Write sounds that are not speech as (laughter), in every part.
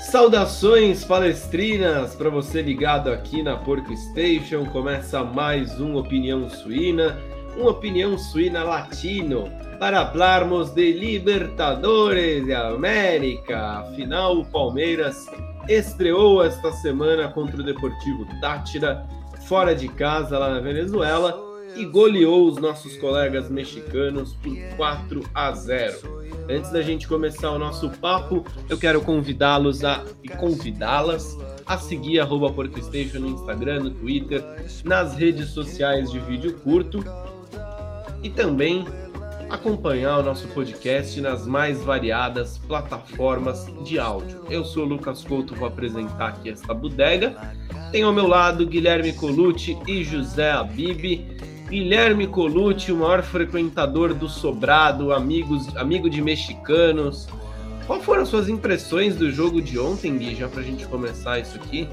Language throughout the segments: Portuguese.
Saudações palestrinas para você ligado aqui na Porco Station. Começa mais um Opinião Suína, uma opinião suína latino para falarmos de Libertadores de América. Afinal, o Palmeiras estreou esta semana contra o Deportivo Tátira, fora de casa lá na Venezuela, e goleou os nossos colegas mexicanos por 4 a 0. Antes da gente começar o nosso papo, eu quero convidá-los a e convidá-las a seguir arroba PorcoStation no Instagram, no Twitter, nas redes sociais de vídeo curto e também acompanhar o nosso podcast nas mais variadas plataformas de áudio. Eu sou o Lucas Couto, vou apresentar aqui esta bodega. Tenho ao meu lado Guilherme Colucci e José Abibi. Guilherme Colucci, o maior frequentador do Sobrado, amigos, amigo de mexicanos. Qual foram as suas impressões do jogo de ontem, Gui, já pra gente começar isso aqui?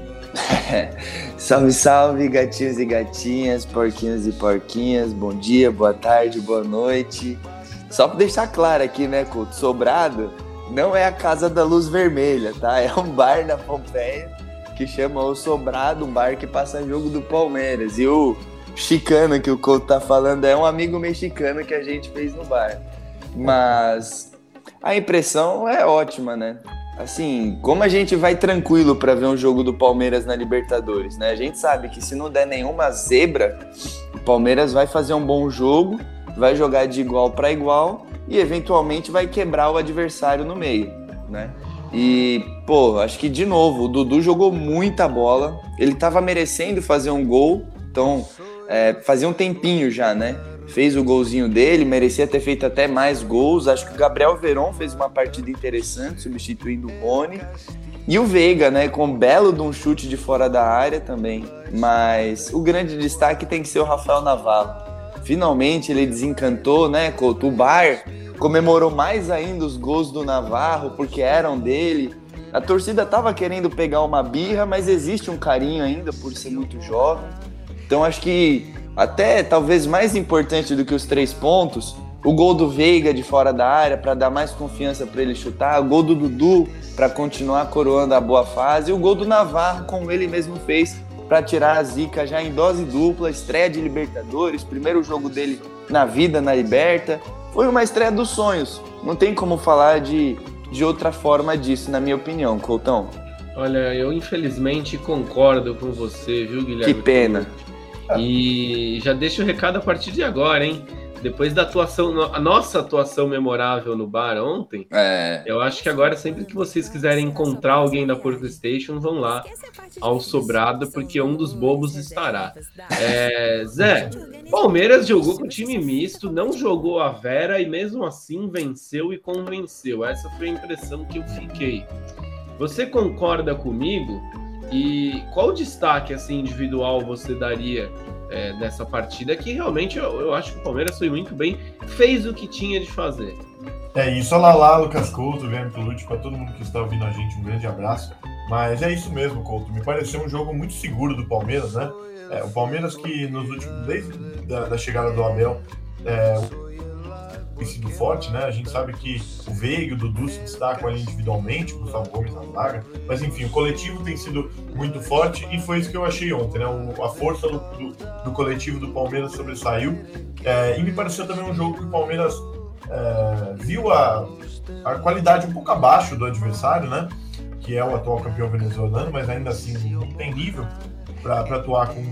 (laughs) salve, salve, gatinhos e gatinhas, porquinhos e porquinhas. Bom dia, boa tarde, boa noite. Só para deixar claro aqui, né, Couto? Sobrado não é a Casa da Luz Vermelha, tá? É um bar na Pompeia que chama o Sobrado, um bar que passa jogo do Palmeiras. E o chicana que o Couto tá falando é um amigo mexicano que a gente fez no bar. Mas a impressão é ótima, né? Assim, como a gente vai tranquilo para ver um jogo do Palmeiras na Libertadores, né? A gente sabe que se não der nenhuma zebra, o Palmeiras vai fazer um bom jogo, vai jogar de igual para igual e eventualmente vai quebrar o adversário no meio, né? E, pô, acho que de novo, o Dudu jogou muita bola, ele tava merecendo fazer um gol, então é, fazia um tempinho já, né? Fez o golzinho dele, merecia ter feito até mais gols. Acho que o Gabriel Veron fez uma partida interessante, substituindo o Rony. E o Veiga, né, com um belo de um chute de fora da área também. Mas o grande destaque tem que ser o Rafael Navarro. Finalmente ele desencantou, né, Couto? O Bar comemorou mais ainda os gols do Navarro, porque eram dele. A torcida estava querendo pegar uma birra, mas existe um carinho ainda por ser muito jovem. Então acho que até talvez mais importante do que os três pontos, o gol do Veiga de fora da área para dar mais confiança para ele chutar, o gol do Dudu para continuar coroando a boa fase, e o gol do Navarro, como ele mesmo fez, para tirar a zica já em dose dupla, estreia de Libertadores, primeiro jogo dele na vida na Liberta. Foi uma estreia dos sonhos. Não tem como falar de, de outra forma disso, na minha opinião, Coutão. Olha, eu infelizmente concordo com você, viu, Guilherme? Que pena. E já deixo o recado a partir de agora, hein? Depois da atuação, a nossa atuação memorável no bar ontem, é. eu acho que agora, sempre que vocês quiserem encontrar alguém da Porto Station, vão lá ao Sobrado, porque um dos bobos estará. É, Zé, Palmeiras jogou com time misto, não jogou a Vera e mesmo assim venceu e convenceu. Essa foi a impressão que eu fiquei. Você concorda comigo e qual destaque assim individual você daria é, nessa partida? Que realmente eu, eu, acho que o Palmeiras foi muito bem, fez o que tinha de fazer. É isso, olá lá, Lucas Couto, Guilherme Pelute, para todo mundo que está ouvindo a gente, um grande abraço. Mas é isso mesmo, Couto. Me pareceu um jogo muito seguro do Palmeiras, né? É, o Palmeiras que nos últimos, desde da, da chegada do Abel, é, tem sido forte, né? A gente sabe que o Veiga e o Dudu se destacam ali individualmente, o Gustavo Gomes na zaga, mas enfim, o coletivo tem sido muito forte e foi isso que eu achei ontem, né? A força do, do, do, coletivo do Palmeiras sobressaiu é, e me pareceu também um jogo que o Palmeiras é, viu a, a qualidade um pouco abaixo do adversário, né? Que é o atual campeão venezuelano, mas ainda assim não tem nível para atuar com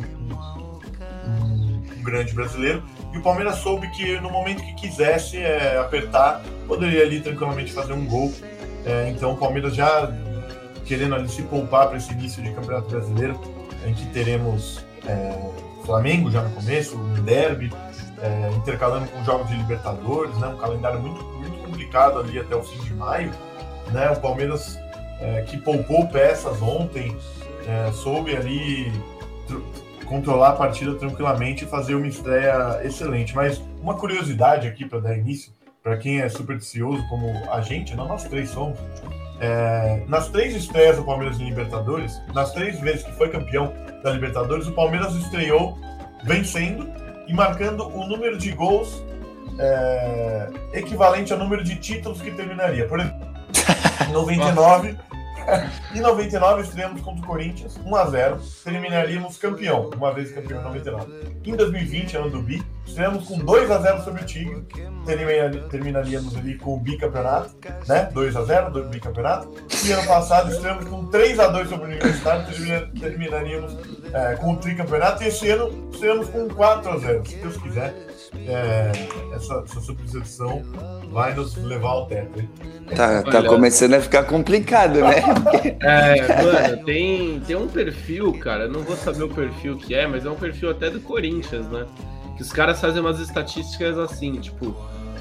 grande brasileiro e o Palmeiras soube que no momento que quisesse é, apertar, poderia ali tranquilamente fazer um gol. É, então o Palmeiras já querendo ali se poupar para esse início de Campeonato Brasileiro, em que teremos é, Flamengo já no começo, um derby, é, intercalando com jogos de Libertadores, né, um calendário muito, muito complicado ali até o fim de maio. Né, o Palmeiras é, que poupou peças ontem, é, soube ali controlar a partida tranquilamente e fazer uma estreia excelente. Mas uma curiosidade aqui para dar início, para quem é supersticioso como a gente, não, nós três somos, é, nas três estreias do Palmeiras em Libertadores, nas três vezes que foi campeão da Libertadores, o Palmeiras estreou vencendo e marcando o número de gols é, equivalente ao número de títulos que terminaria. Por exemplo, (laughs) 99, em 99 estreamos contra o Corinthians, 1x0. Terminaríamos campeão, uma vez campeão em 99. Em 2020, ano do Bi, estreamos com 2x0 sobre o Tigre. Terminaríamos ali com o bicampeonato, né? 2x0 do bicampeonato. E ano passado estreamos com 3x2 sobre o Universitário. Terminaríamos é, com o tricampeonato. E esse ano estreamos com 4x0. Se Deus quiser, é, essa, essa substituição vai nos levar ao teto. Hein? Tá, tá começando a ficar complicado, né? é, mano, tem, tem um perfil, cara, não vou saber o perfil que é, mas é um perfil até do Corinthians, né? Que os caras fazem umas estatísticas assim, tipo,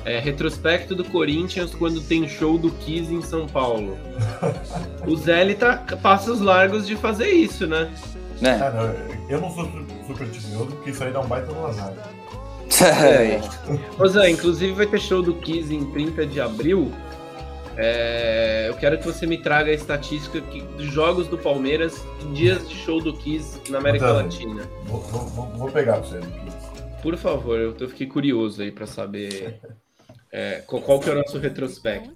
é, retrospecto do Corinthians quando tem show do Kiss em São Paulo. O Zé, ele tá passos largos de fazer isso, né? né? Não, eu não sou super porque isso aí dá um baita no azar. É. (laughs) Zé, inclusive vai ter show do Kiss em 30 de abril. É, eu quero que você me traga a estatística que, dos jogos do Palmeiras em dias de show do Kiss na América então, Latina. Vou, vou, vou pegar pra você. Por favor, eu, eu fiquei curioso aí para saber (laughs) é, qual que é o nosso retrospecto.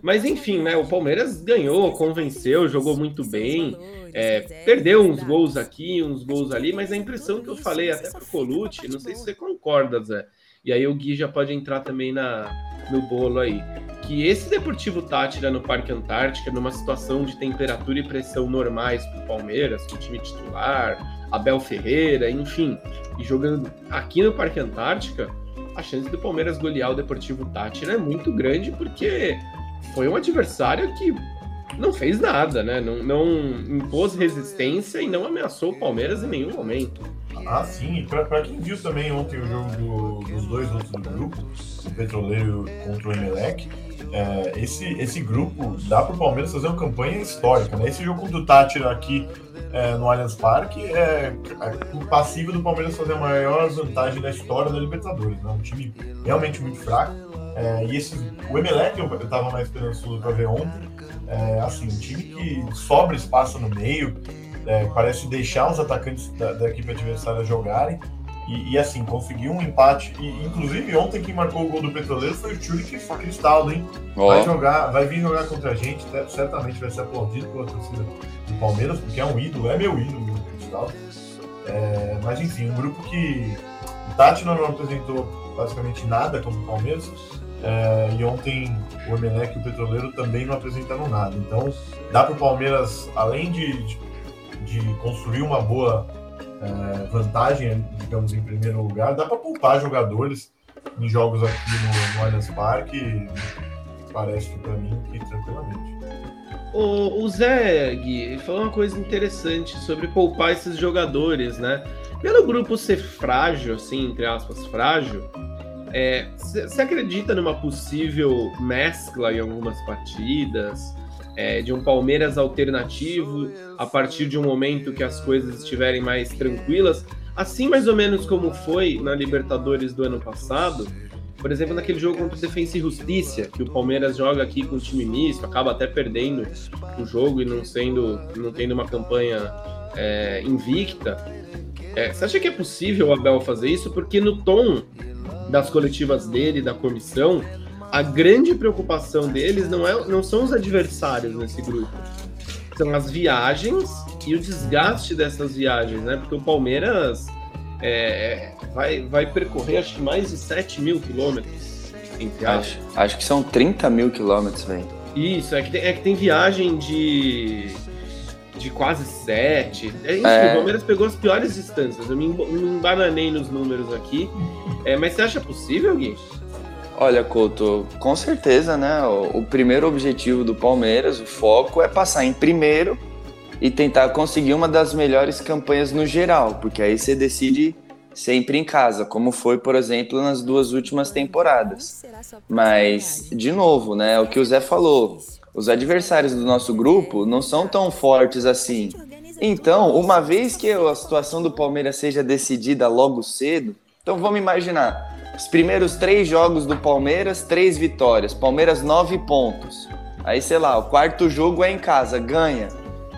Mas enfim, né? O Palmeiras ganhou, convenceu, jogou muito bem, é, perdeu uns gols aqui, uns gols ali, mas a impressão que eu falei até para Colucci, não sei se você concorda, Zé. E aí o Gui já pode entrar também na, no bolo aí. Que esse Deportivo Tátira no Parque Antártica, numa situação de temperatura e pressão normais para o Palmeiras, com o time titular, Abel Ferreira, enfim, e jogando aqui no Parque Antártica, a chance do Palmeiras golear o Deportivo Tátira é muito grande, porque foi um adversário que não fez nada, né? Não, não impôs resistência e não ameaçou o Palmeiras em nenhum momento. Ah, sim. Para quem viu também ontem o jogo do, dos dois outros do grupo, o Petroleiro contra o Emelec, é, esse, esse grupo dá para o Palmeiras fazer uma campanha histórica. Né? Esse jogo do Tátira aqui é, no Allianz Parque é, é o passivo do Palmeiras fazer a maior vantagem da história da Libertadores. Né? Um time realmente muito fraco. É, e esse, o Emelec eu estava mais esperançoso para ver ontem. É, assim, um time que sobra espaço no meio, é, parece deixar os atacantes da, da equipe adversária jogarem. E, e, assim, conseguiu um empate. E, inclusive, ontem quem marcou o gol do Petroleiro foi o Churik Cristaldo, hein? Oh. Vai jogar, vai vir jogar contra a gente, certamente vai ser aplaudido pela torcida do Palmeiras, porque é um ídolo, é meu ídolo o Cristaldo. É, mas enfim, um grupo que o Tati não apresentou basicamente nada contra o Palmeiras. É, e ontem o Emelec e o Petroleiro também não apresentaram nada. Então dá para o Palmeiras, além de, de, de construir uma boa é, vantagem, digamos, em primeiro lugar. Dá para poupar jogadores em jogos aqui no, no Allianz Parque, parece para mim que tranquilamente. O, o Zé Gui falou uma coisa interessante sobre poupar esses jogadores, né? Pelo grupo ser frágil, assim, entre aspas, frágil, você é, acredita numa possível mescla em algumas partidas? É, de um Palmeiras alternativo a partir de um momento que as coisas estiverem mais tranquilas, assim mais ou menos como foi na Libertadores do ano passado, por exemplo, naquele jogo contra o Defensa e Justiça, que o Palmeiras joga aqui com o time misto, acaba até perdendo o jogo e não sendo, não tendo uma campanha é, invicta. É, você acha que é possível o Abel fazer isso? Porque no tom das coletivas dele, da comissão, a grande preocupação deles não, é, não são os adversários nesse grupo. São as viagens e o desgaste dessas viagens, né? Porque o Palmeiras é, vai, vai percorrer acho que mais de 7 mil quilômetros. Acho, acho que são 30 mil quilômetros, velho. Isso, é que, tem, é que tem viagem de, de quase 7. É, enfim, é. o Palmeiras pegou as piores distâncias. Eu me, me embananei nos números aqui. É, mas você acha possível, Gui? Olha, Couto, com certeza, né? O, o, primeiro objetivo do Palmeiras, o foco, é passar em primeiro e tentar conseguir uma das melhores campanhas no geral, porque aí você decide sempre em casa, como foi, por exemplo, nas duas últimas temporadas. Mas, de novo, né? O que o Zé falou, os adversários do nosso grupo não são tão fortes assim. Então, uma vez que a situação do Palmeiras seja decidida logo cedo, então vamos imaginar os primeiros três jogos do Palmeiras, três vitórias. Palmeiras, nove pontos. Aí, sei lá, o quarto jogo é em casa, ganha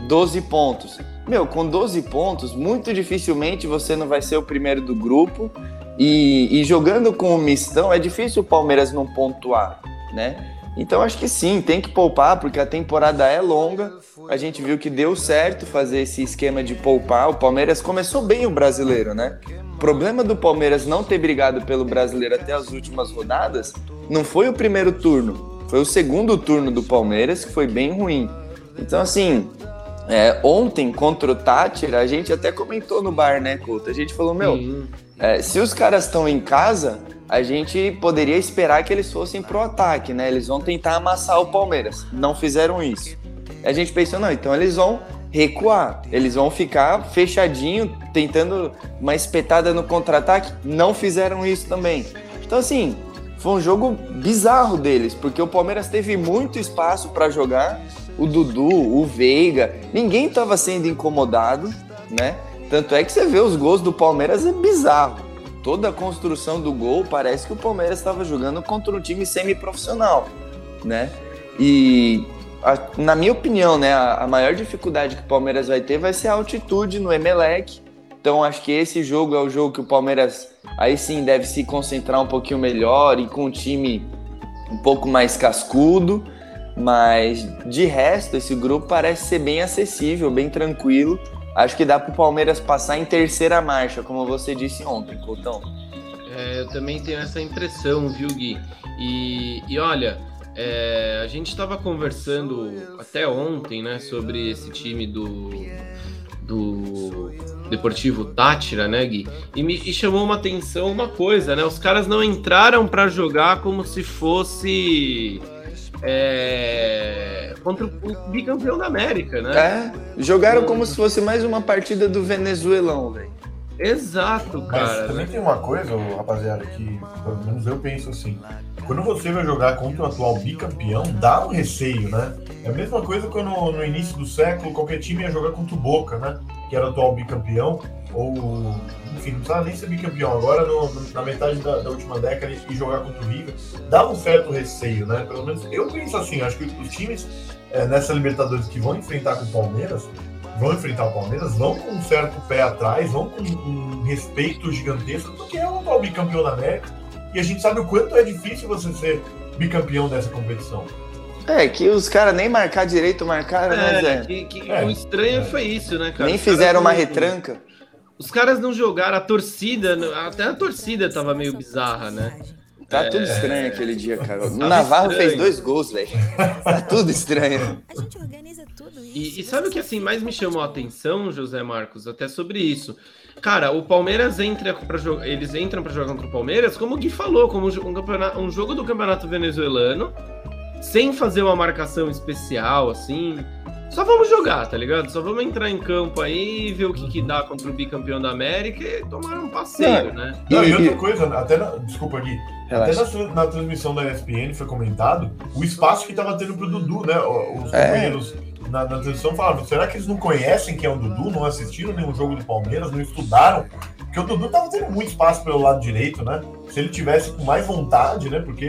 12 pontos. Meu, com 12 pontos, muito dificilmente você não vai ser o primeiro do grupo. E, e jogando com o mistão, é difícil o Palmeiras não pontuar, né? Então acho que sim, tem que poupar, porque a temporada é longa. A gente viu que deu certo fazer esse esquema de poupar. O Palmeiras começou bem o brasileiro, né? O problema do Palmeiras não ter brigado pelo brasileiro até as últimas rodadas não foi o primeiro turno, foi o segundo turno do Palmeiras que foi bem ruim. Então, assim, é, ontem contra o Tátira, a gente até comentou no bar, né, Couto? A gente falou, meu, é, se os caras estão em casa, a gente poderia esperar que eles fossem pro ataque, né? Eles vão tentar amassar o Palmeiras. Não fizeram isso. A gente pensou, não, então eles vão recuar. Eles vão ficar fechadinho, tentando uma espetada no contra-ataque. Não fizeram isso também. Então, assim, foi um jogo bizarro deles, porque o Palmeiras teve muito espaço para jogar. O Dudu, o Veiga, ninguém estava sendo incomodado, né? Tanto é que você vê os gols do Palmeiras é bizarro toda a construção do gol, parece que o Palmeiras estava jogando contra um time semi-profissional, né? E a, na minha opinião, né, a, a, maior dificuldade que o Palmeiras vai ter vai ser a altitude no Emelec. Então acho que esse jogo é o jogo que o Palmeiras aí sim deve se concentrar um pouquinho melhor e com um time um pouco mais cascudo, mas de resto esse grupo parece ser bem acessível, bem tranquilo Acho que dá para o Palmeiras passar em terceira marcha, como você disse ontem, Coutão. É, eu também tenho essa impressão, viu, Gui? E, e olha, é, a gente estava conversando até ontem, né, sobre esse time do, do Deportivo Tátira, né, Gui? E me e chamou uma atenção uma coisa, né? Os caras não entraram para jogar como se fosse é, contra o bicampeão da América, né? É, jogaram como se fosse mais uma partida do venezuelão, velho. Exato, cara. Mas também tem uma coisa, rapaziada, que pelo menos eu penso assim. Quando você vai jogar contra o atual bicampeão, dá um receio, né? É a mesma coisa quando no início do século qualquer time ia jogar contra o Boca, né? Que era o atual bicampeão, ou enfim, não precisava nem ser bicampeão. Agora, no, na metade da, da, última década, e jogar contra o River, dá um certo receio, né? Pelo menos eu penso assim, acho que os times é, nessa Libertadores que vão enfrentar com o Palmeiras, vão enfrentar o Palmeiras, vão com um certo pé atrás, vão com um respeito gigantesco, porque é o atual bicampeão da América, e a gente sabe o quanto é difícil você ser bicampeão dessa competição. É, que os caras nem marcar direito marcaram, né, é, né, Zé? Que, que é, o estranho é. foi isso, né, cara? Nem fizeram uma retranca. Os caras não jogaram, a torcida, até a torcida tava meio bizarra, né? Tá tudo é. estranho aquele dia, cara. O Navarro estranho. fez dois gols, velho. Tá tudo estranho. E, e, sabe o que assim mais me chamou a atenção, José Marcos, até sobre isso? Cara, o Palmeiras entra para jogar, eles entram para jogar contra o Palmeiras, como o Gui falou, como um, um jogo do Campeonato Venezuelano, sem fazer uma marcação especial assim, só vamos jogar, tá ligado? Só vamos entrar em campo aí, ver o que, que dá contra o bicampeão da América e tomar um passeio, né? Não, e outra coisa, até na, desculpa aqui, até na, na, transmissão da ESPN foi comentado o espaço que tava tendo pro Dudu, né? Os é. companheiros na, na transmissão falavam, será que eles não conhecem quem é o Dudu, não assistiram nenhum jogo do Palmeiras, não estudaram? Porque o Dudu tava tendo muito espaço pelo lado direito, né? Se ele tivesse com mais vontade, né? Porque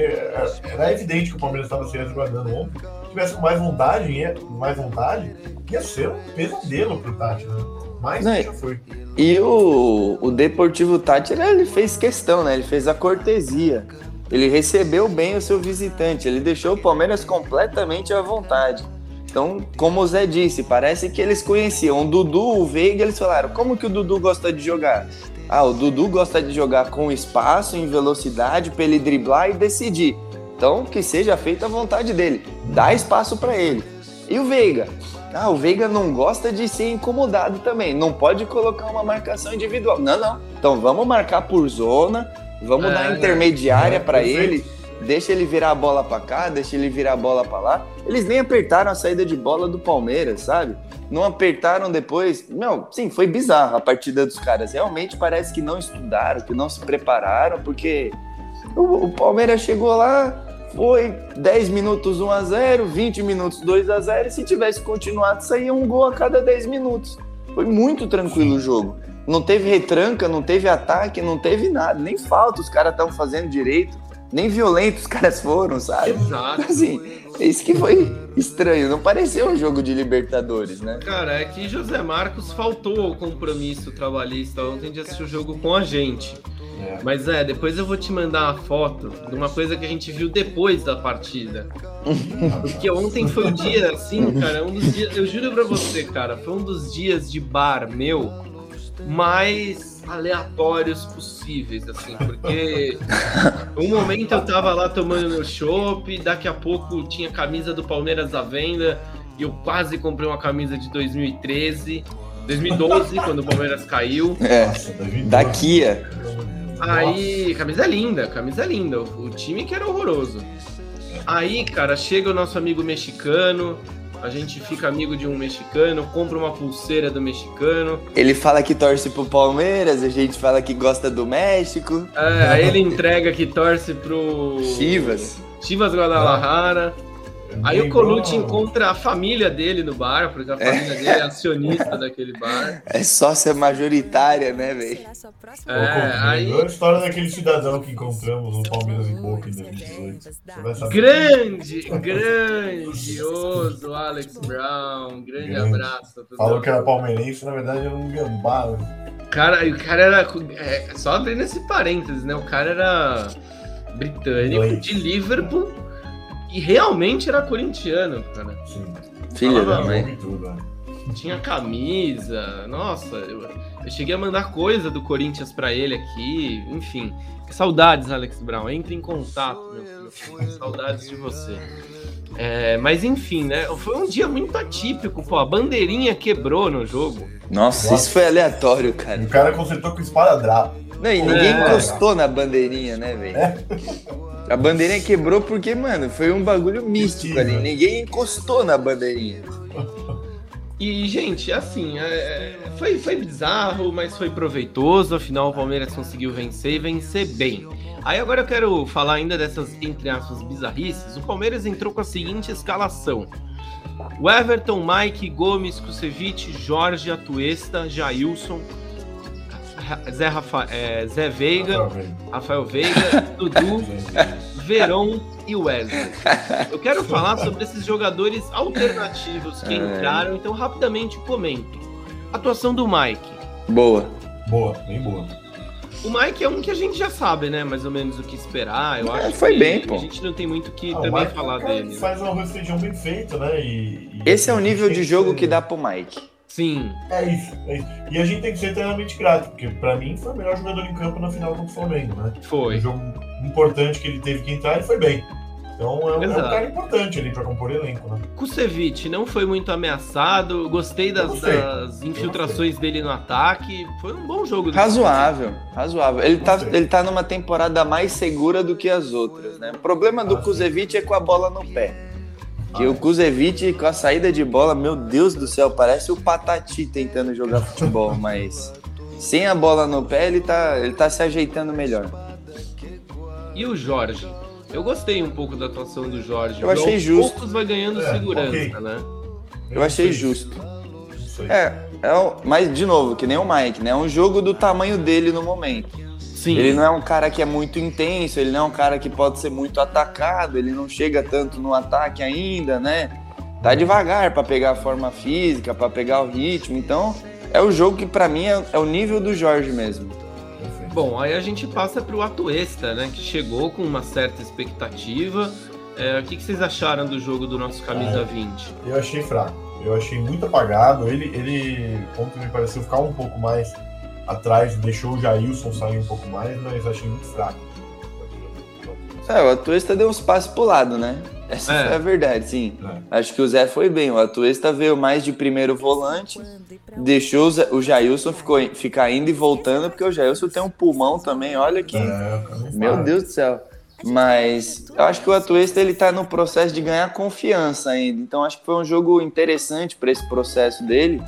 era evidente que o Palmeiras estava se resguardando ontem tivesse mais vontade, ia, mais vontade, ia ser um pesadelo pro Tati, né? Mas Não, já foi. E o, o Deportivo Tati, ele fez questão, né? Ele fez a cortesia. Ele recebeu bem o seu visitante, ele deixou o Palmeiras completamente à vontade. Então, como o Zé disse, parece que eles conheciam o Dudu, o Veiga, eles falaram, como que o Dudu gosta de jogar? Ah, o Dudu gosta de jogar com espaço, em velocidade, para ele driblar e decidir. Então, que seja feita a vontade dele. Dá espaço para ele. E o Veiga? Ah, o Veiga não gosta de ser incomodado também. Não pode colocar uma marcação individual. Não, não. Então vamos marcar por zona, vamos é, dar intermediária é, para ele, deixa ele virar a bola para cá, deixa ele virar a bola para lá. Eles nem apertaram a saída de bola do Palmeiras, sabe? Não apertaram depois. Não, sim, foi bizarro a partida dos caras. Realmente parece que não estudaram, que não se prepararam, porque o, o Palmeiras chegou lá, foi 10 minutos 1 a 0 20 minutos 2 a 0 e se tivesse continuado, saía um gol a cada 10 minutos. Foi muito tranquilo o jogo. Não teve retranca, não teve ataque, não teve nada, nem falta os caras estavam fazendo direito. Nem violentos os caras foram, sabe? Exato. Assim, é isso que foi estranho. Não pareceu um jogo de Libertadores, né? Cara, é que José Marcos faltou ao compromisso trabalhista ontem de assistir o jogo com a gente. É. Mas é, depois eu vou te mandar uma foto de uma coisa que a gente viu depois da partida. (laughs) Porque ontem foi um dia, assim, cara, um dos dias. Eu juro pra você, cara, foi um dos dias de bar meu mais aleatórios possíveis, assim, porque um momento eu tava lá tomando meu chopp, daqui a pouco tinha camisa do Palmeiras à venda, e eu quase comprei uma camisa de 2013, 2012, quando o Palmeiras caiu. É. Nossa, 2012. Da Kia. Aí, camisa linda, camisa linda. O time que era horroroso. Aí, cara, chega o nosso amigo mexicano, a gente fica amigo de um mexicano, compra uma pulseira do mexicano. Ele fala que torce pro Palmeiras, a gente fala que gosta do México. É, aí ele entrega que torce pro Chivas. Chivas Guadalajara. Aí o Lembrou- Colucci encontra a família dele no bar, porque a família dele é acionista daquele bar. É sócia majoritária, né, velho? É, aí a história daquele cidadão que encontramos no Palmeiras em Boca em 2018. Você vai saber. grande, grandioso Alex Brown, grande Grande. abraço. Falou que era palmeirense, na verdade era um gambá. né? Cara, o cara era. é, só abrindo esse parênteses, né? O cara era britânico, Inglês. de Liverpool, e realmente era corintiano, cara. Sim. Filha da mãe. Né? Tinha camisa, nossa, eu, eu cheguei a mandar coisa do Corinthians pra ele aqui, enfim. Saudades, Alex Brown, entre em contato, meu filho. Saudades de você. É, mas enfim, né? Foi um dia muito atípico, pô. A bandeirinha quebrou no jogo. Nossa, isso foi aleatório, cara. o cara consertou com esparadrapo. Não, e ninguém É. encostou na bandeirinha, né, velho? A bandeirinha quebrou porque, mano, foi um bagulho místico ali. Ninguém encostou na bandeirinha. E, gente, assim, é, foi, foi bizarro, mas foi proveitoso. Afinal, o Palmeiras conseguiu vencer e vencer bem. Aí agora eu quero falar ainda dessas, entre aspas, bizarrices. O Palmeiras entrou com a seguinte escalação. O Everton, Mike, Gomes, Kusevich, Jorge, Atuesta, Jailson, Zé, Rafa, é, Zé Veiga, Tá vendo? Rafael Veiga, Dudu, Verón e Wesley. Eu quero falar sobre esses jogadores alternativos que É. entraram, então rapidamente comento. Atuação do Mike. Boa. Boa, bem boa. O Mike é um que a gente já sabe, né? Mais ou menos o que esperar. Eu É, acho foi que bem, pô. A gente não tem muito o que Ah, o também é um falar dele. Faz um feijão bem feito, né? E, e- Esse é o nível de jogo ser- que dá pro Mike. Sim, É isso, é isso. E a gente tem que ser eternamente grato, porque pra mim foi o melhor jogador em campo na final contra o Flamengo, né? foi. Um jogo importante que ele teve que entrar e foi bem. Então é um, é um cara importante ali pra compor elenco, né? Kusevich não foi muito ameaçado. Gostei das, gostei. das infiltrações dele no ataque. Foi um bom jogo. Razoável, razoável. Ele tá, ele tá numa temporada mais segura do que as outras, né? O problema do Ah, é com a bola no pé. Que o. Kuzevic, com a saída de bola, meu Deus do céu, parece o Patati tentando jogar futebol, mas sem a bola no pé, ele tá, ele tá se ajeitando melhor. E o Jorge? Eu gostei um pouco da atuação do Jorge. Eu achei Aos justo. poucos vai ganhando É, segurança, ok. né? Eu achei justo. É, é o- mas de novo, que nem o Mike, né? É um jogo do tamanho dele no momento. Sim. Ele não é um cara que é muito intenso, ele não é um cara que pode ser muito atacado, ele não chega tanto no ataque ainda, né? Tá devagar pra pegar a forma física, pra pegar o ritmo. Então, é o jogo que pra mim é, é o nível do Jorge mesmo. Perfeito. Bom, aí a gente passa pro Atuesta, né? Que chegou com uma certa expectativa. É, o que, que vocês acharam do jogo do nosso camisa É. 20? Eu achei fraco. Eu achei muito apagado. Ele, ele ontem me pareceu ficar um pouco mais atrás, deixou o Jailson sair um pouco mais, mas achei muito fraco. É, o Atuesta deu uns passos pro lado, né? Essa É. foi a verdade, sim. É. Acho que o Zé foi bem. O Atuesta veio mais de primeiro volante, deixou o Jailson ficou, ficar indo e voltando, porque o Jailson tem um pulmão também, olha que. É, Meu. Deus do céu. Mas eu acho que o Atuesta ele tá no processo de ganhar confiança ainda. Então acho que foi um jogo interessante para esse processo dele,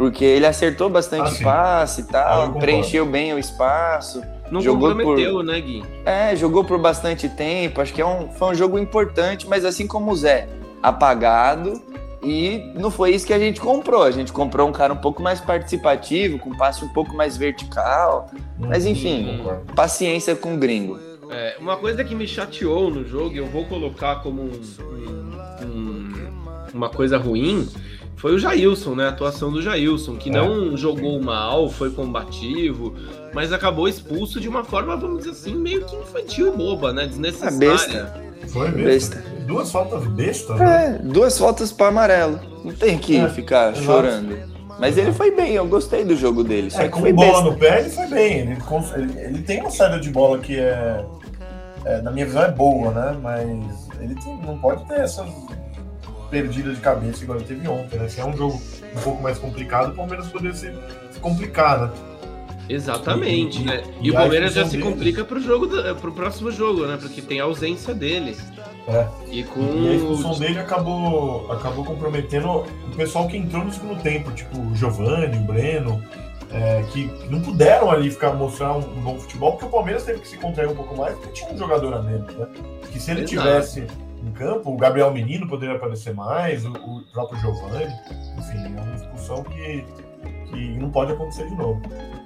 porque ele acertou bastante Ah, sim. passe e Ah, tal, concordo. preencheu bem o espaço. Não Jogou comprometeu, né, Gui? É, jogou por bastante tempo. Acho que é um, foi um jogo importante, mas assim como o Zé, apagado. E não foi isso que a gente comprou. A gente comprou um cara um pouco mais participativo, com passe um pouco mais vertical. Mas enfim, Concordo. paciência com o gringo. É, uma coisa que me chateou no jogo, eu vou colocar como um, um, um, uma coisa ruim, foi o Jailson, né? A atuação do Jailson, que é. não jogou mal, foi combativo, mas acabou expulso de uma forma, vamos dizer assim, meio que infantil boba, né? Desnecessária. besta. Foi besta. besta. Duas faltas bestas, né? É, duas faltas para amarelo. Não tem que é, ficar exato. chorando. Mas ele foi bem, eu gostei do jogo dele. Só é, com bola besta. no pé, ele foi bem. Ele, ele, ele, tem uma saída de bola que é, é, na minha visão, é boa, né? Mas ele tem, não pode ter essas perdidas de cabeça igual ele teve ontem, né? Se é um jogo um pouco mais complicado, o Palmeiras poderia se, se complicar, né? Exatamente, e, né? E, e o Palmeiras já se dele... complica pro jogo, do, pro próximo jogo, né? Porque tem a ausência dele. É. E, com... e a expulsão dele acabou, acabou comprometendo o pessoal que entrou no segundo tempo, tipo o Giovanni, o Breno, é, que não puderam ali ficar mostrar um, um, bom futebol, porque o Palmeiras teve que se contrair um pouco mais, porque tinha um jogador a menos, né? Que se ele Exato. tivesse em campo, o Gabriel Menino poderia aparecer mais, o, o próprio Giovanni, enfim, é uma expulsão que, que não pode acontecer de novo.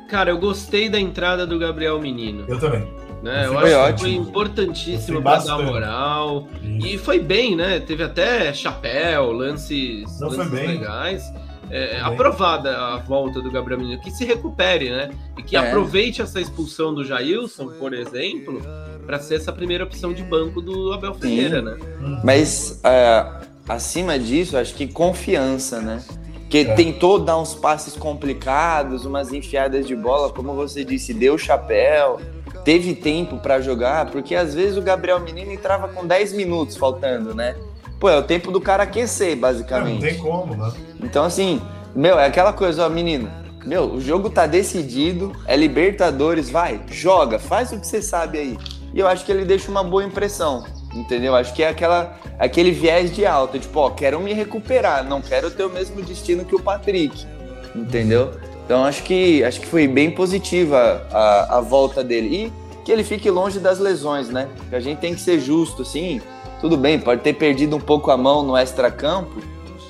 Cara, eu gostei da entrada do Gabriel Menino. Eu também. Né? Eu acho ótimo. que foi importantíssimo para dar moral. Isso. E foi bem, né? Teve até chapéu, lances, Não lances legais. É, aprovada a volta do Gabriel Menino, que se recupere, né? E que é. aproveite essa expulsão do Jailson, por exemplo, para ser essa primeira opção de banco do Abel Ferreira, Sim. né? Mas uh, acima disso, acho que confiança, né? Que é. tentou dar uns passes complicados, umas enfiadas de bola, como você disse, deu chapéu teve tempo para jogar, porque às vezes o Gabriel Menino entrava com 10 minutos faltando, né? Pô, é o tempo do cara aquecer, basicamente. Não, não tem como, né? Então, assim, meu, é aquela coisa, ó, menino. Meu, o jogo tá decidido, é Libertadores, vai, joga, faz o que você sabe aí. E eu acho que ele deixa uma boa impressão, entendeu? Acho que é aquela, aquele viés de alta, tipo, ó, quero me recuperar, não quero ter o mesmo destino que o Patrick, entendeu? Então acho que, acho que foi bem positiva a, a volta dele. E que ele fique longe das lesões, né? A gente tem que ser justo, sim. Tudo bem, pode ter perdido um pouco a mão no extra-campo,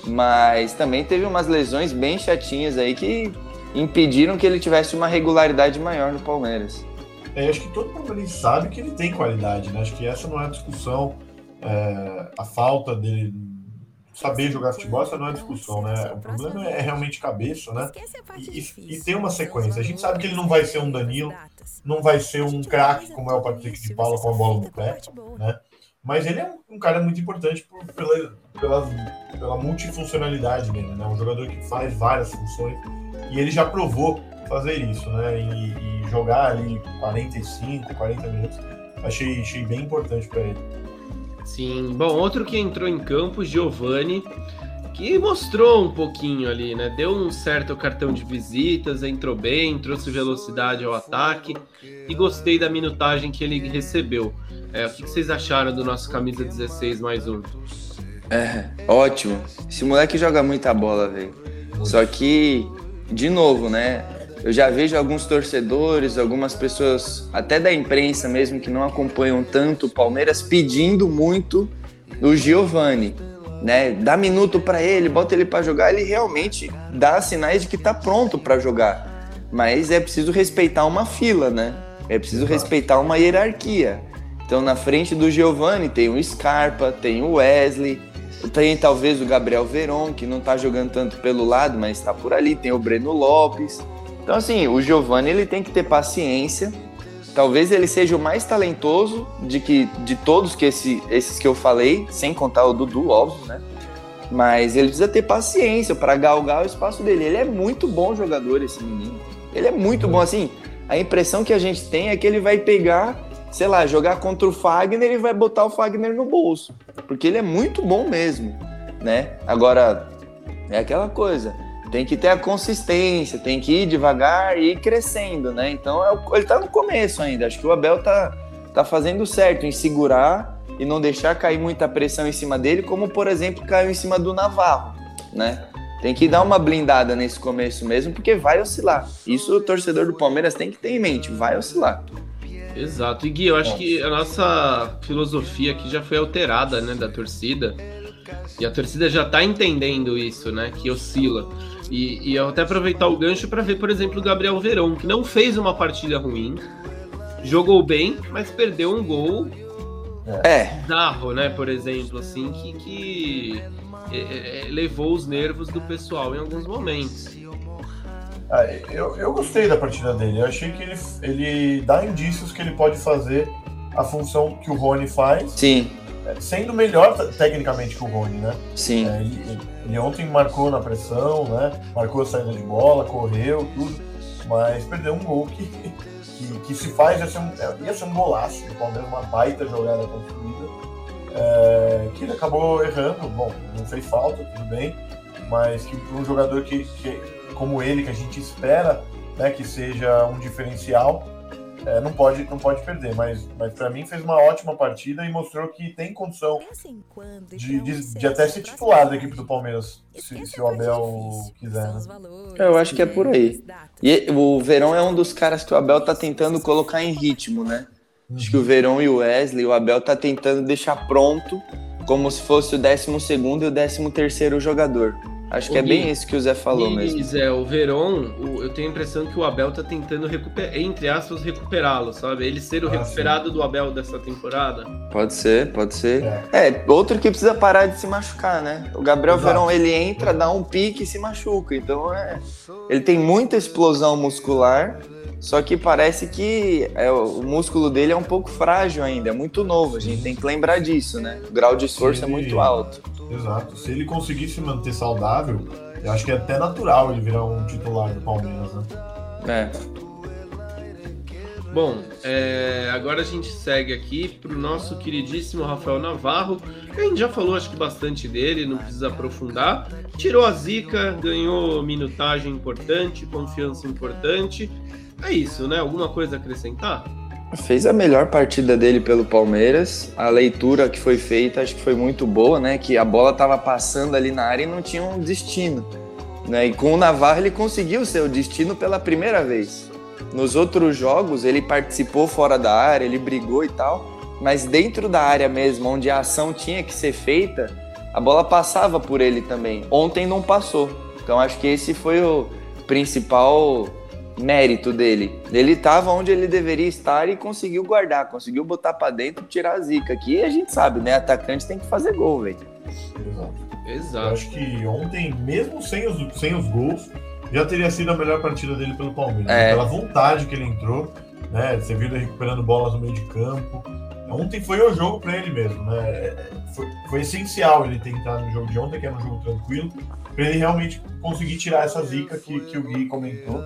mas também teve umas lesões bem chatinhas aí que impediram que ele tivesse uma regularidade maior no Palmeiras. É, acho que todo mundo sabe que ele tem qualidade, né? Acho que essa não é a discussão. É, a falta dele saber jogar futebol, essa não é discussão, né? O problema é realmente cabeça, né? E, e, tem uma sequência. A gente sabe que ele não vai ser um Danilo, não vai ser um craque como é o Patrick de Paula com a bola no pé, né? Mas ele é um, cara muito importante por, pela, pela, pela multifuncionalidade dele, né? Um jogador que faz várias funções e ele já provou fazer isso, né? E, e jogar ali 45, 40 minutos, achei, achei bem importante para ele. Sim, bom, outro que entrou em campo, Giovanni, que mostrou um pouquinho ali, né? Deu um certo cartão de visitas, entrou bem, trouxe velocidade ao ataque e gostei da minutagem que ele recebeu. É, o que vocês acharam do nosso camisa 16 mais um? É, ótimo. Esse moleque joga muita bola, velho. Só que, de novo, né? Eu já vejo alguns torcedores, algumas pessoas, até da imprensa mesmo, que não acompanham tanto o Palmeiras, pedindo muito o Giovani. Né? Dá minuto para ele, bota ele para jogar, ele realmente dá sinais de que tá pronto para jogar. Mas é preciso respeitar uma fila, né? É preciso respeitar uma hierarquia. Então, na frente do Giovani tem o Scarpa, tem o Wesley, tem talvez o Gabriel Veron, que não tá jogando tanto pelo lado, mas está por ali, tem o Breno Lopes. Então, assim, o Giovanni ele tem que ter paciência. Talvez ele seja o mais talentoso de, que, de todos que esse, esses que eu falei, sem contar o Dudu, óbvio, né? Mas ele precisa ter paciência para galgar o espaço dele. Ele é muito bom jogador, esse menino. Ele é muito bom. Assim, a impressão que a gente tem é que ele vai pegar, sei lá, jogar contra o Fagner e vai botar o Fagner no bolso. Porque ele é muito bom mesmo, né? Agora, é aquela coisa tem que ter a consistência, tem que ir devagar e ir crescendo, né? Então é ele tá no começo ainda. Acho que o Abel tá, tá fazendo certo em segurar e não deixar cair muita pressão em cima dele, como por exemplo caiu em cima do Navarro, né? Tem que dar uma blindada nesse começo mesmo, porque vai oscilar. Isso o torcedor do Palmeiras tem que ter em mente, vai oscilar. Exato. E Gui, eu acho que a nossa filosofia aqui já foi alterada, né, da torcida. E a torcida já tá entendendo isso, né, que oscila. E, e eu até aproveitar o gancho para ver, por exemplo, o Gabriel Verão, que não fez uma partida ruim, jogou bem, mas perdeu um gol É, bizarro, né? Por exemplo, assim, que, que é, é, levou os nervos do pessoal em alguns momentos. Ah, eu, eu gostei da partida dele. Eu achei que ele, ele dá indícios que ele pode fazer a função que o Rony faz, sim, é, sendo melhor te- tecnicamente que o Rony, né? sim. É, ele, ele- ele ontem marcou na pressão, né? Marcou a saída de bola, correu, tudo, mas perdeu um gol que, que, que se faz, ia ser, um, ia ser um golaço, do Palmeiras, uma baita jogada construída, é, que ele acabou errando, bom, não fez falta, tudo bem, mas que para um jogador que, que, como ele, que a gente espera né, que seja um diferencial, é, não, pode, não pode perder, mas, mas para mim fez uma ótima partida e mostrou que tem condição de, de, de até ser titular da equipe do Palmeiras, se, se o Abel quiser, né? Eu acho que é por aí. E o Verão é um dos caras que o Abel tá tentando colocar em ritmo, né? Acho que o Verão e o Wesley, o Abel tá tentando deixar pronto como se fosse o 12 segundo e o 13 terceiro jogador. Acho que O é bem isso que o Zé falou e, mesmo. Zé, o Verón, o- eu tenho a impressão que o Abel tá tentando recuperar, entre aspas, recuperá-lo, sabe? Ele ser o Ah, recuperado do Abel dessa temporada. Pode ser, pode ser. É. É, outro que precisa parar de se machucar, né? O Gabriel Exato. Verão, ele entra, dá um pique e se machuca. Então, é. Ele tem muita explosão muscular, só que parece que é, o músculo dele é um pouco frágil ainda, é muito novo. A gente tem que lembrar disso, né? O grau de esforço é Sim. muito alto. Exato. Se ele conseguir se manter saudável, eu acho que é até natural ele virar um titular do Palmeiras, né? É. Bom, é, agora a gente segue aqui pro nosso queridíssimo Rafael Navarro. A gente já falou, acho que bastante dele, não precisa aprofundar. Tirou a zica, ganhou minutagem importante, confiança importante. É isso, né? Alguma coisa a acrescentar? Fez a melhor partida dele pelo Palmeiras. A leitura que foi feita acho que foi muito boa, né? Que a bola estava passando ali na área e não tinha um destino. Né? E com o Navarro ele conseguiu seu destino pela primeira vez. Nos outros jogos ele participou fora da área, ele brigou e tal, mas dentro da área mesmo, onde a ação tinha que ser feita, a bola passava por ele também. Ontem não passou. Então acho que esse foi o principal mérito dele. Ele estava onde ele deveria estar e conseguiu guardar, conseguiu botar para dentro, tirar a zica. Aqui a gente sabe, né? Atacante tem que fazer gol, velho. Exato. Eu Exato. acho que ontem, mesmo sem os, sem os gols, já teria sido a melhor partida dele pelo Palmeiras. É. Pela vontade que ele entrou, né? Você viu ele recuperando bolas no meio de campo. Ontem foi o jogo para ele mesmo, né? Foi, foi essencial ele ter entrado no jogo de ontem, que era um jogo tranquilo, para ele realmente conseguir tirar essa zica que, que o Gui comentou,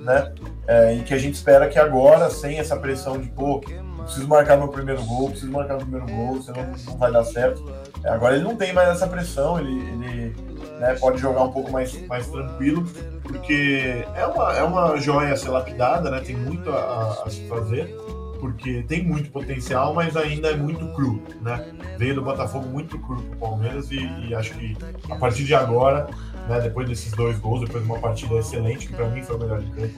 né? É, e que a gente espera que agora, sem essa pressão de, pô, preciso marcar meu primeiro gol, preciso marcar meu primeiro gol, senão não vai dar certo. É, agora ele não tem mais essa pressão, ele, ele né, pode jogar um pouco mais, mais tranquilo, porque é uma, é uma joia a ser lapidada, né? Tem muito a, a se fazer, porque tem muito potencial, mas ainda é muito cru, né? Veio do Botafogo muito cru pro Palmeiras e, e acho que a partir de agora, né, depois desses dois gols, depois de uma partida excelente, que para mim foi o melhor de campo,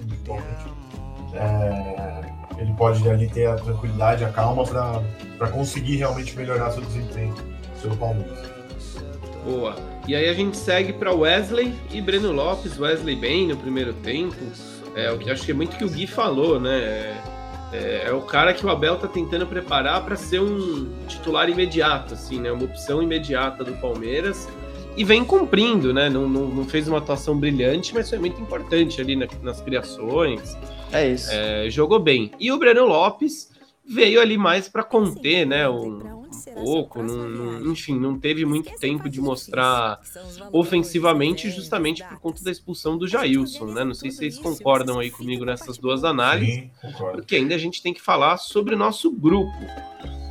é, ele pode ali ter a tranquilidade, a calma para conseguir realmente melhorar seu desempenho pelo Palmeiras. Boa. E aí a gente segue para Wesley e Breno Lopes. Wesley bem no primeiro tempo. É o que acho que é muito que o Gui falou, né? É, é o cara que o Abel tá tentando preparar para ser um titular imediato, assim, né? Uma opção imediata do Palmeiras. E vem cumprindo, né? Não, não, não fez uma atuação brilhante, mas foi muito importante ali na- nas criações. É isso. É, jogou bem. E o Breno Lopes veio ali mais para conter, né? Um, um pouco, não- não- enfim, não teve muito tempo de mostrar ofensivamente, justamente por conta da expulsão do Jailson, né? Não sei se vocês concordam aí comigo nessas duas análises, Sim, porque ainda a gente tem que falar sobre o nosso grupo.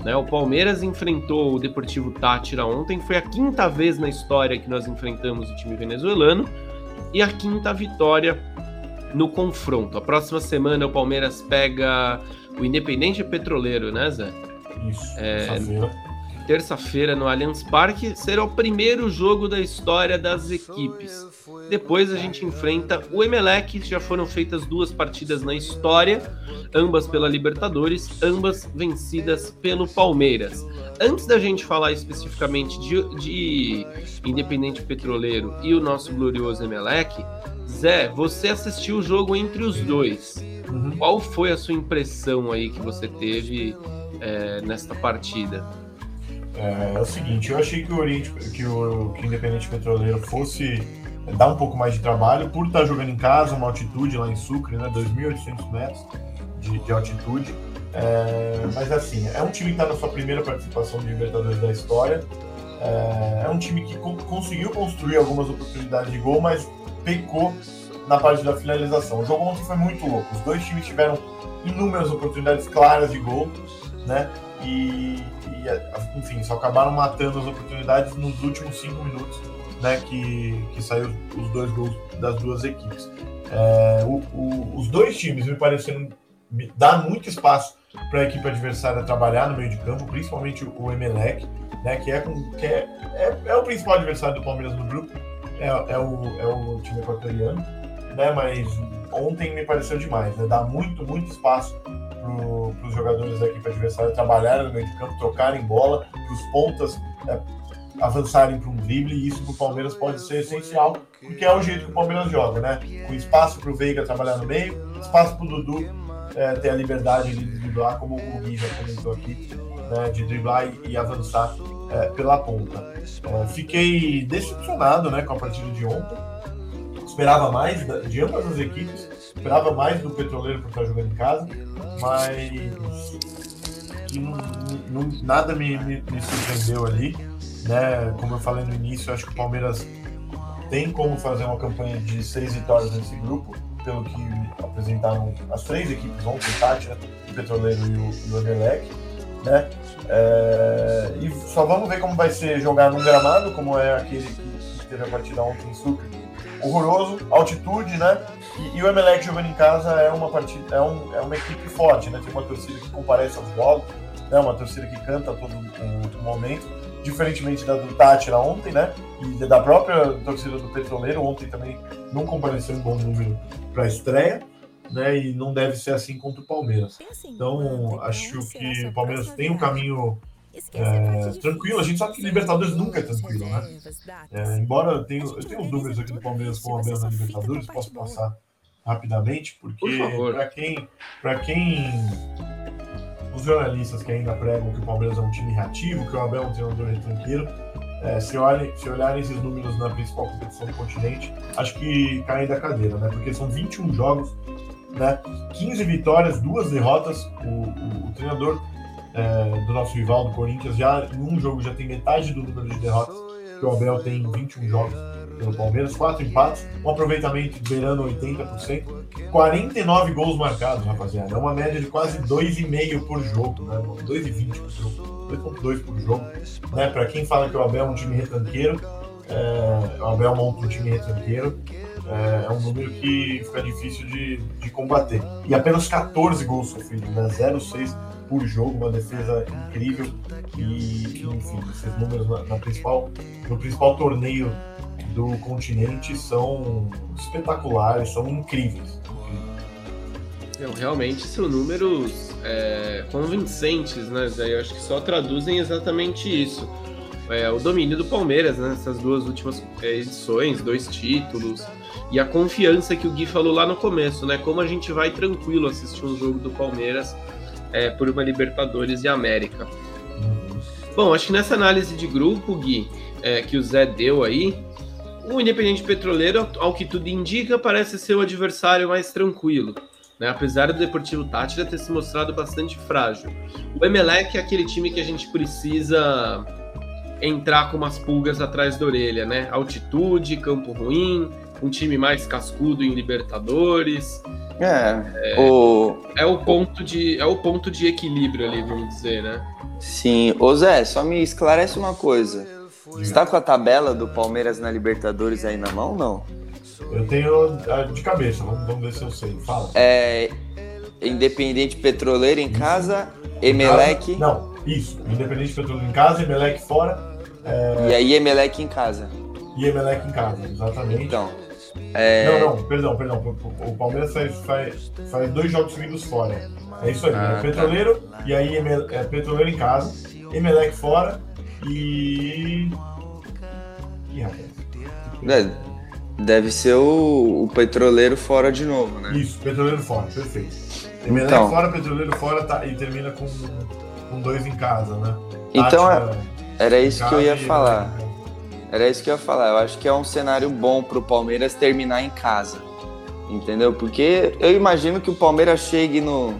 Né? O Palmeiras enfrentou o Deportivo Tátira ontem, foi a quinta vez na história que nós enfrentamos o time venezuelano e a quinta vitória no confronto. A próxima semana o Palmeiras pega o Independente Petroleiro, né, Zé? Isso, É, terça-feira. no Allianz Parque, será o primeiro jogo da história das equipes. Depois a gente enfrenta o Emelec, já foram feitas duas partidas na história, ambas pela Libertadores, ambas vencidas pelo Palmeiras. Antes da gente falar especificamente de, de Independente Petroleiro e o nosso glorioso Emelec, Zé, você assistiu o jogo entre os dois. Uhum. Qual foi a sua impressão aí que você teve é, nesta partida? É, é, o seguinte, eu achei que o Oriente, que o, que Independente Petroleiro fosse dar um pouco mais de trabalho por estar jogando em casa, uma altitude lá em Sucre, né, 2.800 metros de, de altitude. É, mas assim, é um time que está na sua primeira participação de Libertadores da história. É, é um time que co conseguiu construir algumas oportunidades de gol, mas pecou na parte da finalização. O jogo ontem foi muito louco. Os dois times tiveram inúmeras oportunidades claras de gol, né? E, e enfim, só acabaram matando as oportunidades nos últimos cinco minutos, né? Que, que saiu os dois gols das duas equipes. É, o, o, os dois times me pareceram dar muito espaço para a equipe adversária trabalhar no meio de campo, principalmente o Emelec, né? Que é, com, que é, é, é o principal adversário do Palmeiras no grupo, é, é, o, é o time equatoriano, né? Mas ontem me pareceu demais, né? Dá muito, muito espaço para os jogadores da equipe adversária trabalharem no meio de campo, trocarem bola, para os pontas é, avançarem para um drible, e isso para o Palmeiras pode ser essencial, porque é o jeito que o Palmeiras joga, né? Com espaço para o Veiga trabalhar no meio, espaço para o Dudu é, ter a liberdade de driblar, como o Gui já comentou aqui, né? de driblar e, e avançar é, pela ponta. É, fiquei decepcionado né, com a partida de ontem. Esperava mais de ambas as equipes, esperava mais do Petroleiro por estar jogando em casa, mas não, não, nada me, me, me, surpreendeu ali. Né? Como eu falei no início, acho que o Palmeiras tem como fazer uma campanha de seis vitórias nesse grupo, pelo que apresentaram as três equipes ontem, o Tátira, o Petroleiro e o, e. Né? É, e só vamos ver como vai ser jogar no gramado, como é aquele que teve a partida ontem em Sucre. Horroroso, altitude, né? E, e, o Emelec jogando em casa é uma partida, é, um, é uma equipe forte, né? Tem uma torcida que comparece aos jogos, né? Uma torcida que canta a todo o, momento, diferentemente da do Tátira ontem, né? E da própria torcida do Petroleiro ontem também não compareceu em bom número para a estreia né? E não deve ser assim contra o Palmeiras. Então, acho que o Palmeiras tem um caminho é, tranquilo. A gente sabe que Libertadores nunca é tranquilo, né? É, embora eu tenha, eu tenha os números aqui do Palmeiras com o Abel na Libertadores, posso passar rapidamente, porque Por para quem, para quem os jornalistas que ainda pregam que o Palmeiras é um time reativo, que o Abel é um treinador retranqueiro, é, se, olhem, se olharem esses números na principal competição do continente, acho que caem da cadeira, né? Porque são 21 jogos, né? 15 vitórias, duas derrotas. O, o, o treinador é, do nosso rival, do Corinthians, já em um jogo já tem metade do número de derrotas que o Abel tem em 21 jogos pelo Palmeiras, quatro empates, um aproveitamento beirando 80%, 49 gols marcados, rapaziada. É uma média de quase 2,5 por jogo, né? 2,20 por jogo, 2,2 por jogo. Né? Para quem fala que o Abel é um time retranqueiro, é, o Abel monta um time retranqueiro, é, é, um número que fica difícil de, de combater. E apenas 14 gols sofridos, né? 0,6 por jogo, uma defesa incrível. E, enfim, esses números na, na, principal, no principal torneio do continente são espetaculares, são incríveis. Não, realmente são números é, convincentes, né? Eu acho que só traduzem exatamente isso. É, o domínio do Palmeiras né, nessas duas últimas é, edições, dois títulos, e a confiança que o Gui falou lá no começo, né? Como a gente vai tranquilo assistir um jogo do Palmeiras é, por uma Libertadores e América. Bom, acho que nessa análise de grupo, Gui, é, que o Zé deu aí, o Independente Petroleiro, ao que tudo indica, parece ser o adversário mais tranquilo. Né? Apesar do Deportivo Tátira ter se mostrado bastante frágil. O Emelec é aquele time que a gente precisa entrar com umas pulgas atrás da orelha, né? Altitude, campo ruim, um time mais cascudo em Libertadores. É, é, o... é o ponto de é o ponto de equilíbrio ali, vamos dizer, né? Sim, ô Zé, só me esclarece uma coisa. Você tá com a tabela do Palmeiras na Libertadores aí na mão, não? Eu tenho de cabeça, vamos, vamos ver se eu sei. Fala. É Independente Petroleiro em casa, Emelec. Não, isso. Independente Petroleiro em casa, Emelec fora. É... E aí Emelec em casa. E Emelec em casa, exatamente. Então. É... Não, não, perdão, perdão. O Palmeiras faz, faz, faz dois jogos seguidos fora. É isso aí. Ah, é tá. Petroleiro tá. e aí é Petroleiro em casa, Emelec fora e. Ih, rapaz. É, Deve ser o, o petroleiro fora de novo, né? Isso, petroleiro fora, perfeito. Emelec Então. fora, petroleiro fora tá, e termina com, com dois em casa, né? Então, Tática Era isso que eu ia falar. Era isso que eu ia falar. Eu acho que é um cenário bom pro Palmeiras terminar em casa. Entendeu? Porque eu imagino que o Palmeiras chegue no,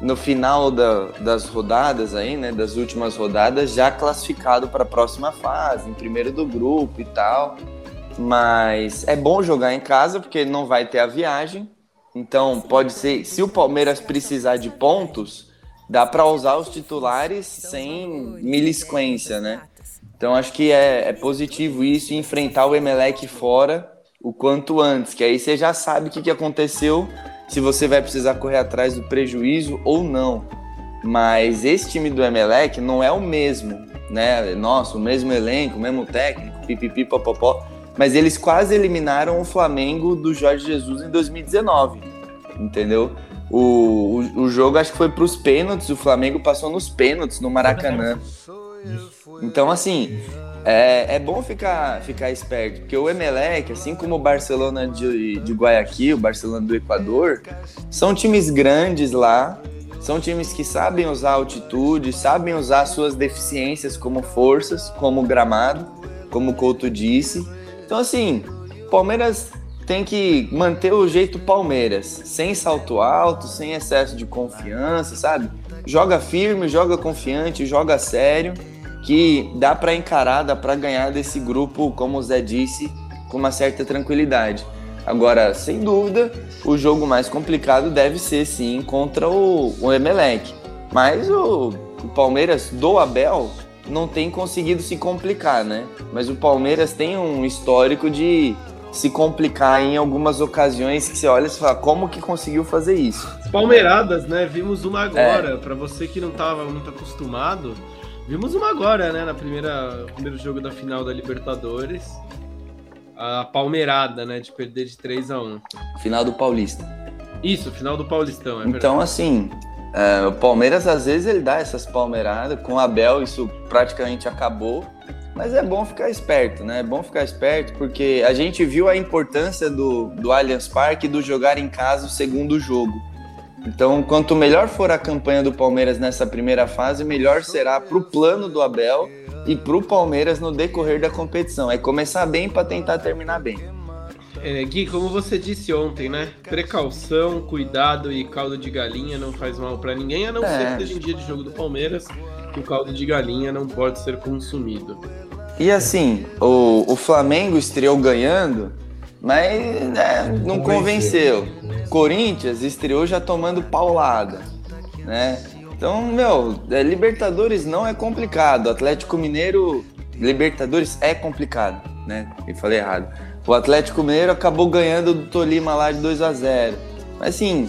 no final da- das rodadas aí, né? Das últimas rodadas, já classificado para a próxima fase, em primeiro do grupo e tal. Mas é bom jogar em casa porque não vai ter a viagem. Então pode ser, se o Palmeiras precisar de pontos, dá para usar os titulares sem milisquência, né? Então acho que é, é positivo isso e enfrentar o Emelec fora o quanto antes, que aí você já sabe o que, que aconteceu, se você vai precisar correr atrás do prejuízo ou não. Mas esse time do Emelec não é o mesmo, né? Nossa, o mesmo elenco, o mesmo técnico, pipipi, popopó. Mas eles quase eliminaram o Flamengo do Jorge Jesus em 2019, entendeu? O, o, o jogo acho que foi para os pênaltis, o Flamengo passou nos pênaltis no Maracanã. Então, assim, é, é bom ficar, ficar esperto, porque o Emelec, assim como o Barcelona de, de Guayaquil, o Barcelona do Equador, são times grandes lá, são times que sabem usar altitude, sabem usar suas deficiências como forças, como gramado, como o Couto disse. Então, assim, Palmeiras tem que manter o jeito Palmeiras, sem salto alto, sem excesso de confiança, sabe? Joga firme, joga confiante, joga sério que dá para encarar, dá para ganhar desse grupo, como o Zé disse, com uma certa tranquilidade. Agora, sem dúvida, o jogo mais complicado deve ser sim contra o, o Emelec. Mas o, o Palmeiras do Abel não tem conseguido se complicar, né? Mas o Palmeiras tem um histórico de se complicar em algumas ocasiões que você olha e fala, como que conseguiu fazer isso? Palmeiradas, né? Vimos uma agora. Pra você que não tava muito acostumado, vimos uma agora, né? Na primeira primeiro jogo da final da Libertadores. A palmeirada, né? De perder de 3 a 1 Final do Paulista. Isso, final do Paulistão, é verdade. Então, assim, é, o Palmeiras às vezes ele dá essas palmeiradas. Com o Abel isso praticamente acabou. Mas é bom ficar esperto, né? É bom ficar esperto porque a gente viu a importância do, do Allianz Parque do jogar em casa o segundo jogo. Então, quanto melhor for a campanha do Palmeiras nessa primeira fase, melhor será para o plano do Abel e para o Palmeiras no decorrer da competição. É começar bem para tentar terminar bem. É, Gui, como você disse ontem, né? Precaução, cuidado e caldo de galinha não faz mal pra ninguém, a não É. ser que seja em dia de jogo do Palmeiras, que o caldo de galinha não pode ser consumido. E assim, o, o Flamengo estreou ganhando, mas né, não convenceu. Corinthians estreou já tomando paulada, né? Então, meu, é, Libertadores não é complicado. Atlético Mineiro, Libertadores é complicado, né? Eu falei errado. O Atlético Mineiro acabou ganhando do Tolima lá de 2 a 0 Mas assim,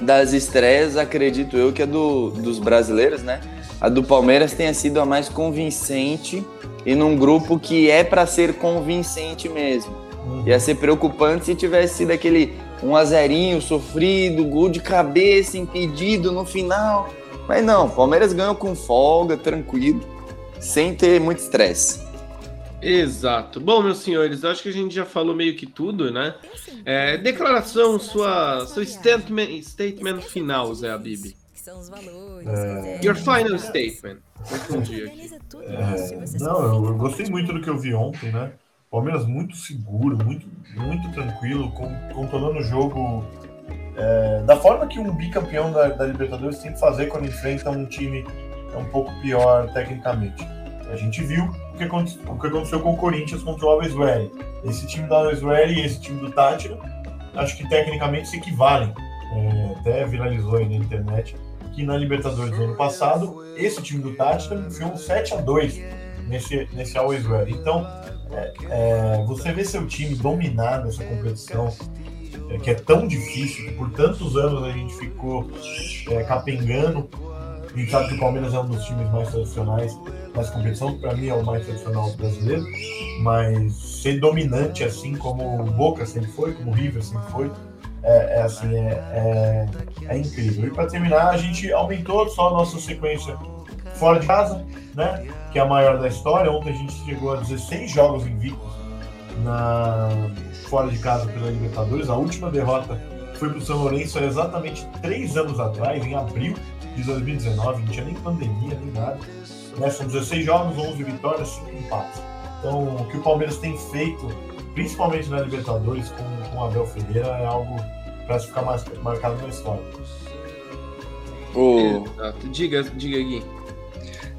das estreias, acredito eu que a do, dos brasileiros, né? A do Palmeiras tenha sido a mais convincente e num grupo que é para ser convincente mesmo. Ia ser preocupante se tivesse sido aquele 1 a 0 sofrido, gol de cabeça, impedido no final. Mas não, o Palmeiras ganhou com folga, tranquilo, sem ter muito estresse. Exato. Bom, meus senhores, acho que a gente já falou meio que tudo, né? É, declaração, sua, seu statement, statement final, Zé Abib. Your final statement. Confundi aqui. É, não, eu, eu gostei muito do que eu vi ontem, né? Palmeiras muito seguro, muito, muito tranquilo, controlando o jogo é, da forma que um bicampeão da, da Libertadores tem que fazer quando enfrenta um time um pouco pior tecnicamente. A gente viu o que, o que aconteceu com o Corinthians contra o Always Ready. Esse time do Always Ready e esse time do Tátira, acho que tecnicamente se equivalem. É, até viralizou aí na internet que na Libertadores do ano passado, esse time do Tátira enfiou um 7 a 2 nesse, nesse Always Ready. Então, é, é, você vê seu time dominar nessa competição, é, que é tão difícil, que por tantos anos a gente ficou é, capengando. A gente sabe que o Palmeiras é um dos times mais tradicionais nessa competição, para mim é o mais tradicional brasileiro, mas ser dominante assim como o Boca sempre foi, como o River sempre foi, é, é assim, é, é, é incrível. E para terminar, a gente aumentou só a nossa sequência fora de casa, né? Que é a maior da história. Ontem a gente chegou a 16 jogos invictos na, fora de casa pela Libertadores. A última derrota foi para o São Lourenço há exatamente três anos atrás, em abril de 2019. Não tinha nem pandemia, nem nada. Né? São 16 jogos, 11 vitórias, 5 empates. Então, o que o Palmeiras tem feito, principalmente na Libertadores, com, com o Abel Ferreira, é algo para ficar mais, marcado na história. O... Diga, diga, Gui.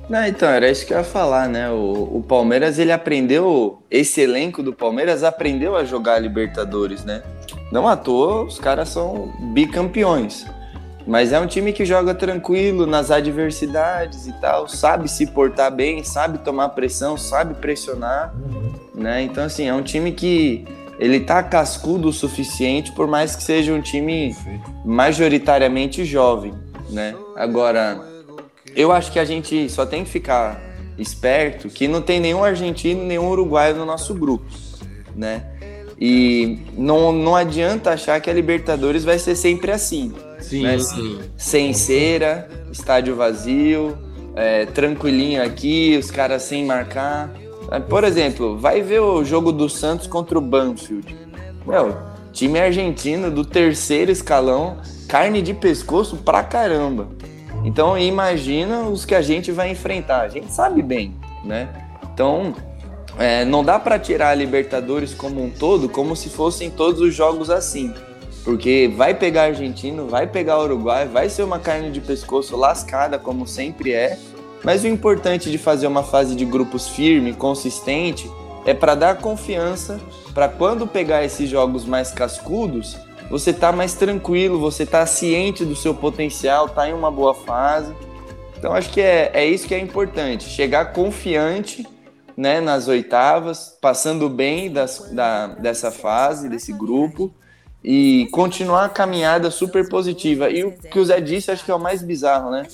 Não, então, era isso que eu ia falar, né? O, o, Palmeiras, ele aprendeu, esse elenco do Palmeiras aprendeu a jogar Libertadores, né? Não à toa, os caras são bicampeões. Mas é um time que joga tranquilo nas adversidades e tal, sabe se portar bem, sabe tomar pressão, sabe pressionar, uhum. né? Então, assim, é um time que ele tá cascudo o suficiente, por mais que seja um time majoritariamente jovem, né? Agora, eu acho que a gente só tem que ficar esperto que não tem nenhum argentino, nenhum uruguaio no nosso grupo, né? E não, não adianta achar que a Libertadores vai ser sempre assim. Sim, né? sim. Sem cera, estádio vazio, é, tranquilinho aqui, os caras sem marcar. Por exemplo, vai ver o jogo do Santos contra o Banfield. Meu, time argentino do terceiro escalão, carne de pescoço pra caramba. Então imagina os que a gente vai enfrentar. A gente sabe bem, né? Então é, não dá para tirar a Libertadores como um todo, como se fossem todos os jogos assim. Porque vai pegar argentino, vai pegar Uruguai, vai ser uma carne de pescoço lascada, como sempre é. Mas o importante de fazer uma fase de grupos firme, consistente, é para dar confiança para quando pegar esses jogos mais cascudos, você tá mais tranquilo, você tá ciente do seu potencial, tá em uma boa fase. Então acho que é, é isso que é importante, chegar confiante né, nas oitavas, passando bem das, da, dessa fase, desse grupo, e continuar a caminhada super positiva. E o que o Zé disse, acho que é o mais bizarro, né?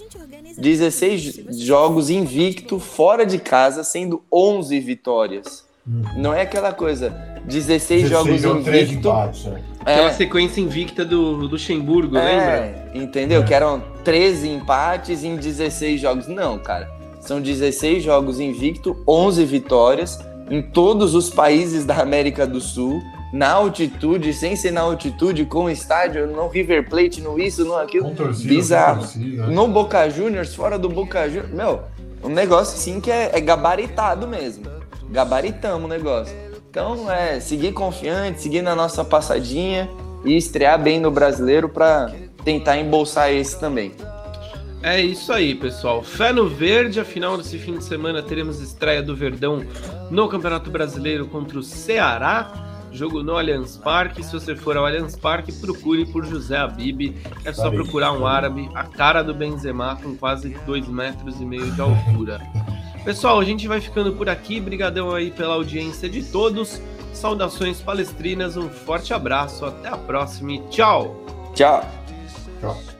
16 jogos invicto, fora de casa, sendo 11 vitórias. Uhum. Não é aquela coisa, 16, 16 jogos invicto. Empates, é. Aquela sequência invicta do Luxemburgo, é, lembra? Entendeu? É. Que eram 13 empates em 16 jogos. Não, cara. São 16 jogos invicto, 11 vitórias em todos os países da América do Sul na altitude, sem ser na altitude, com estádio, no River Plate, no isso, no aquilo. Torcida, bizarro. Torcida. No Boca Juniors, fora do Boca Juniors. Meu, um negócio assim que é, é gabaritado mesmo. Gabaritamos o negócio. Então, é seguir confiante, seguir na nossa passadinha e estrear bem no brasileiro para tentar embolsar esse também. É isso aí, pessoal. Fé no verde. Afinal, desse fim de semana teremos estreia do Verdão no Campeonato Brasileiro contra o Ceará. Jogo no Allianz Parque. Se você for ao Allianz Parque, procure por José Abib. É só procurar um árabe, a cara do Benzema, com quase 2 metros e meio de altura. (laughs) Pessoal, a gente vai ficando por aqui. Brigadão aí pela audiência de todos. Saudações palestrinas, um forte abraço, até a próxima e tchau! Tchau! Tchau!